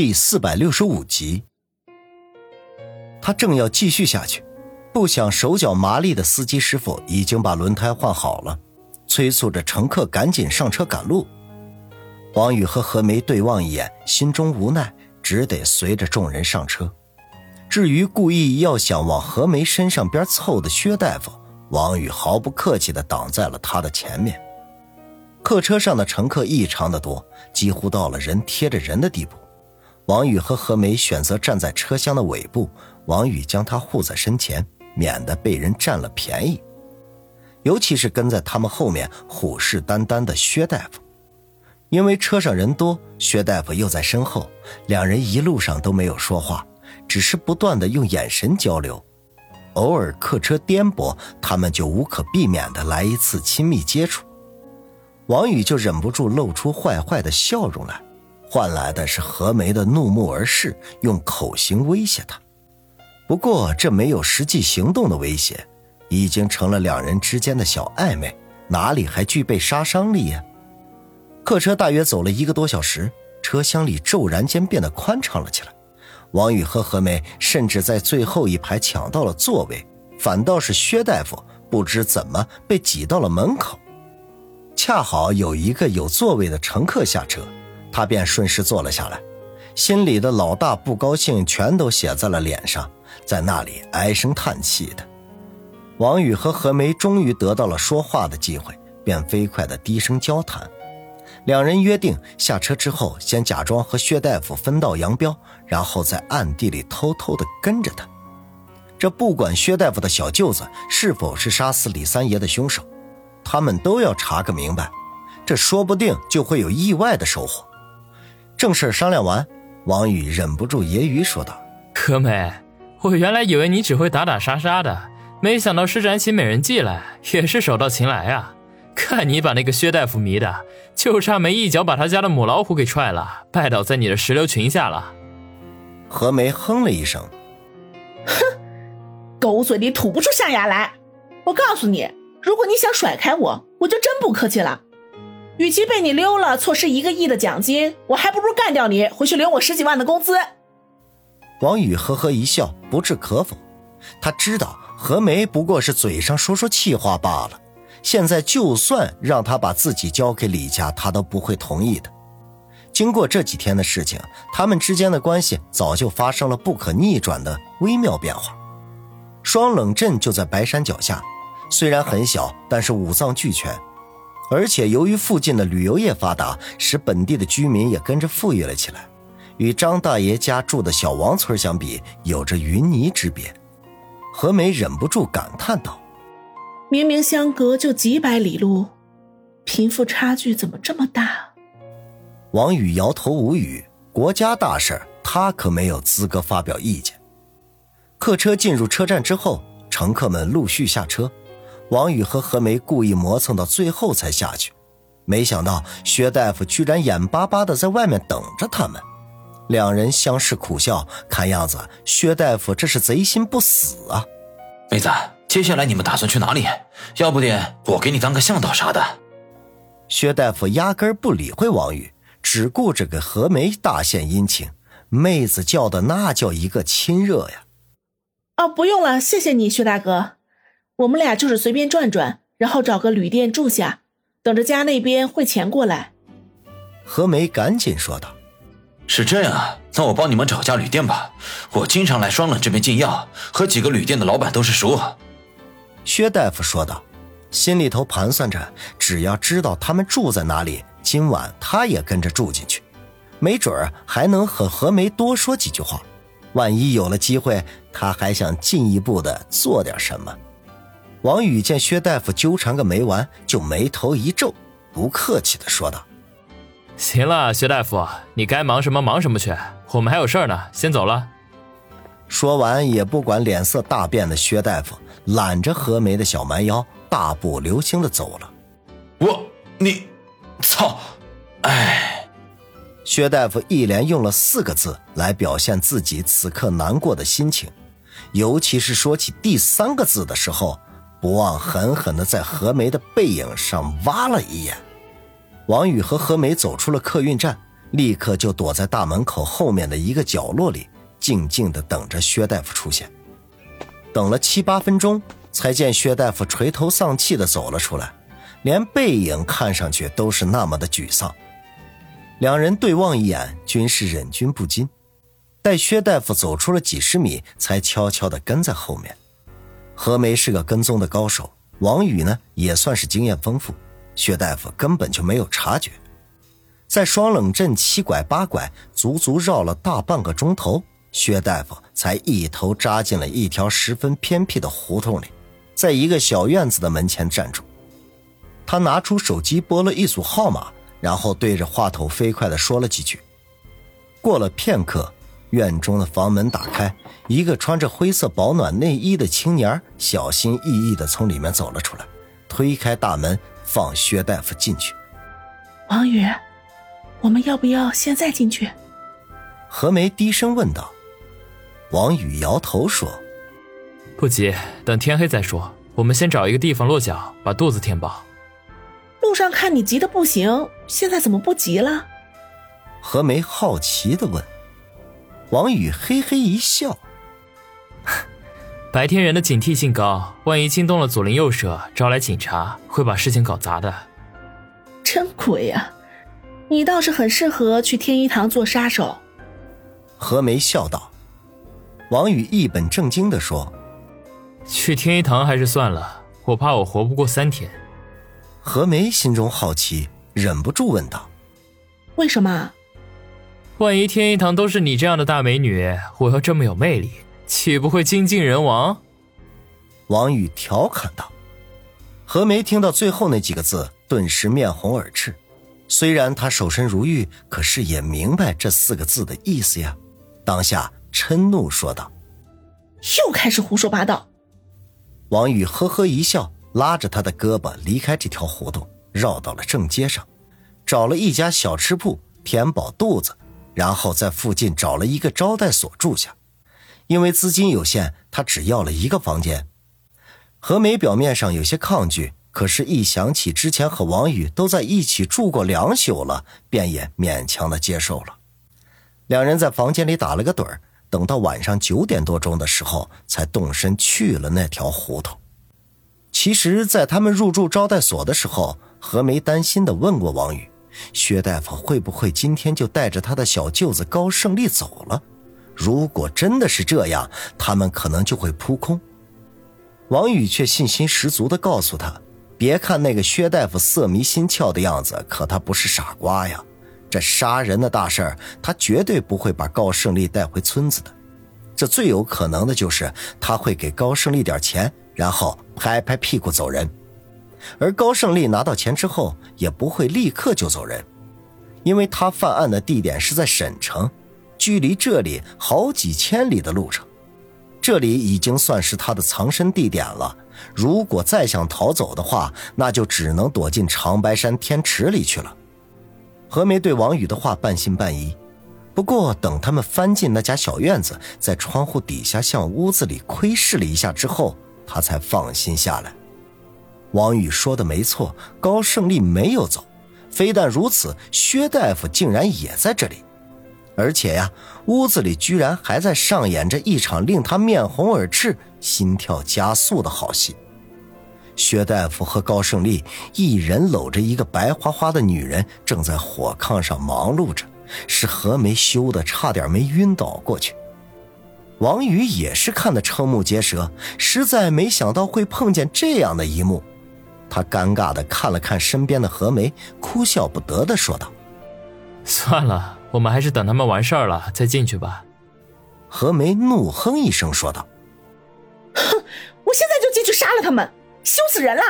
第四百六十五集，他正要继续下去，不想手脚麻利的司机师傅已经把轮胎换好了，催促着乘客赶紧上车赶路。王宇和何梅对望一眼，心中无奈，只得随着众人上车。至于故意要想往何梅身上边凑的薛大夫，王宇毫不客气地挡在了他的前面。客车上的乘客异常的多，几乎到了人贴着人的地步。王宇和何梅选择站在车厢的尾部，王宇将她护在身前，免得被人占了便宜。尤其是跟在他们后面虎视眈眈的薛大夫，因为车上人多，薛大夫又在身后，两人一路上都没有说话，只是不断的用眼神交流。偶尔客车颠簸，他们就无可避免的来一次亲密接触。王宇就忍不住露出坏坏的笑容来，换来的是何梅的怒目而视，用口型威胁他。不过这没有实际行动的威胁，已经成了两人之间的小暧昧，哪里还具备杀伤力呀？客车大约走了一个多小时，车厢里骤然间变得宽敞了起来。王宇和何梅甚至在最后一排抢到了座位，反倒是薛大夫不知怎么被挤到了门口。恰好有一个有座位的乘客下车，他便顺势坐了下来，心里的老大不高兴全都写在了脸上，在那里唉声叹气的。王宇和何梅终于得到了说话的机会，便飞快的低声交谈。两人约定下车之后，先假装和薛大夫分道扬镳，然后在暗地里偷偷的跟着他。这不管薛大夫的小舅子是否是杀死李三爷的凶手。他们都要查个明白，这说不定就会有意外的收获。正事商量完，王宇忍不住揶揄说道：“何梅，我原来以为你只会打打杀杀的，没想到施展起美人计来也是手到擒来啊！看你把那个薛大夫迷的，就差没一脚把他家的母老虎给踹了，拜倒在你的石榴裙下了。”何梅哼了一声：“哼，狗嘴里吐不出象牙来！我告诉你。”如果你想甩开我，我就真不客气了。与其被你溜了，错失一个亿的奖金，我还不如干掉你，回去领我十几万的工资。王宇呵呵一笑，不置可否。他知道何梅不过是嘴上说说气话罢了。现在就算让他把自己交给李家，他都不会同意的。经过这几天的事情，他们之间的关系早就发生了不可逆转的微妙变化。双冷镇就在白山脚下。虽然很小，但是五脏俱全，而且由于附近的旅游业发达，使本地的居民也跟着富裕了起来。与张大爷家住的小王村相比，有着云泥之别。何梅忍不住感叹道：“明明相隔就几百里路，贫富差距怎么这么大？”王宇摇头无语。国家大事，他可没有资格发表意见。客车进入车站之后，乘客们陆续下车。王宇和何梅故意磨蹭到最后才下去，没想到薛大夫居然眼巴巴的在外面等着他们。两人相视苦笑，看样子薛大夫这是贼心不死啊！妹子，接下来你们打算去哪里？要不的，我给你当个向导啥的。薛大夫压根不理会王宇，只顾着给何梅大献殷勤。妹子叫的那叫一个亲热呀！哦，不用了，谢谢你，薛大哥。我们俩就是随便转转，然后找个旅店住下，等着家那边汇钱过来。何梅赶紧说道：“是这样啊，那我帮你们找家旅店吧。我经常来双冷这边进药，和几个旅店的老板都是熟。”薛大夫说道，心里头盘算着，只要知道他们住在哪里，今晚他也跟着住进去，没准儿还能和何梅多说几句话。万一有了机会，他还想进一步的做点什么。王宇见薛大夫纠缠个没完，就眉头一皱，不客气的说道：“行了，薛大夫，你该忙什么忙什么去，我们还有事呢，先走了。”说完，也不管脸色大变的薛大夫，揽着何梅的小蛮腰，大步流星的走了。我，你，操，哎！薛大夫一连用了四个字来表现自己此刻难过的心情，尤其是说起第三个字的时候。不忘狠狠地在何梅的背影上挖了一眼。王宇和何梅走出了客运站，立刻就躲在大门口后面的一个角落里，静静的等着薛大夫出现。等了七八分钟，才见薛大夫垂头丧气的走了出来，连背影看上去都是那么的沮丧。两人对望一眼，均是忍俊不禁。待薛大夫走出了几十米，才悄悄地跟在后面。何梅是个跟踪的高手，王宇呢也算是经验丰富，薛大夫根本就没有察觉。在双冷镇七拐八拐，足足绕了大半个钟头，薛大夫才一头扎进了一条十分偏僻的胡同里，在一个小院子的门前站住。他拿出手机拨了一组号码，然后对着话筒飞快地说了几句。过了片刻。院中的房门打开，一个穿着灰色保暖内衣的青年小心翼翼地从里面走了出来，推开大门，放薛大夫进去。王宇，我们要不要现在进去？何梅低声问道。王宇摇头说：“不急，等天黑再说。我们先找一个地方落脚，把肚子填饱。”路上看你急得不行，现在怎么不急了？何梅好奇地问。王宇嘿嘿一笑，白天人的警惕性高，万一惊动了左邻右舍，招来警察，会把事情搞砸的。真鬼呀！你倒是很适合去天一堂做杀手。何梅笑道。王宇一本正经的说：“去天一堂还是算了，我怕我活不过三天。”何梅心中好奇，忍不住问道：“为什么？”万一天一堂都是你这样的大美女，我又这么有魅力，岂不会精尽人亡？王宇调侃道。何梅听到最后那几个字，顿时面红耳赤。虽然她守身如玉，可是也明白这四个字的意思呀。当下嗔怒说道：“又开始胡说八道。”王宇呵呵一笑，拉着他的胳膊离开这条胡同，绕到了正街上，找了一家小吃铺填饱肚子。然后在附近找了一个招待所住下，因为资金有限，他只要了一个房间。何梅表面上有些抗拒，可是，一想起之前和王宇都在一起住过两宿了，便也勉强的接受了。两人在房间里打了个盹儿，等到晚上九点多钟的时候，才动身去了那条胡同。其实，在他们入住招待所的时候，何梅担心的问过王宇。薛大夫会不会今天就带着他的小舅子高胜利走了？如果真的是这样，他们可能就会扑空。王宇却信心十足地告诉他：“别看那个薛大夫色迷心窍的样子，可他不是傻瓜呀。这杀人的大事儿，他绝对不会把高胜利带回村子的。这最有可能的就是他会给高胜利点钱，然后拍拍屁股走人。”而高胜利拿到钱之后，也不会立刻就走人，因为他犯案的地点是在沈城，距离这里好几千里的路程，这里已经算是他的藏身地点了。如果再想逃走的话，那就只能躲进长白山天池里去了。何梅对王宇的话半信半疑，不过等他们翻进那家小院子，在窗户底下向屋子里窥视了一下之后，他才放心下来。王宇说的没错，高胜利没有走。非但如此，薛大夫竟然也在这里，而且呀，屋子里居然还在上演着一场令他面红耳赤、心跳加速的好戏。薛大夫和高胜利一人搂着一个白花花的女人，正在火炕上忙碌着，是何梅羞得差点没晕倒过去。王宇也是看得瞠目结舌，实在没想到会碰见这样的一幕。他尴尬的看了看身边的何梅，哭笑不得的说道：“算了，我们还是等他们完事儿了再进去吧。”何梅怒哼一声说道：“哼，我现在就进去杀了他们，羞死人了！”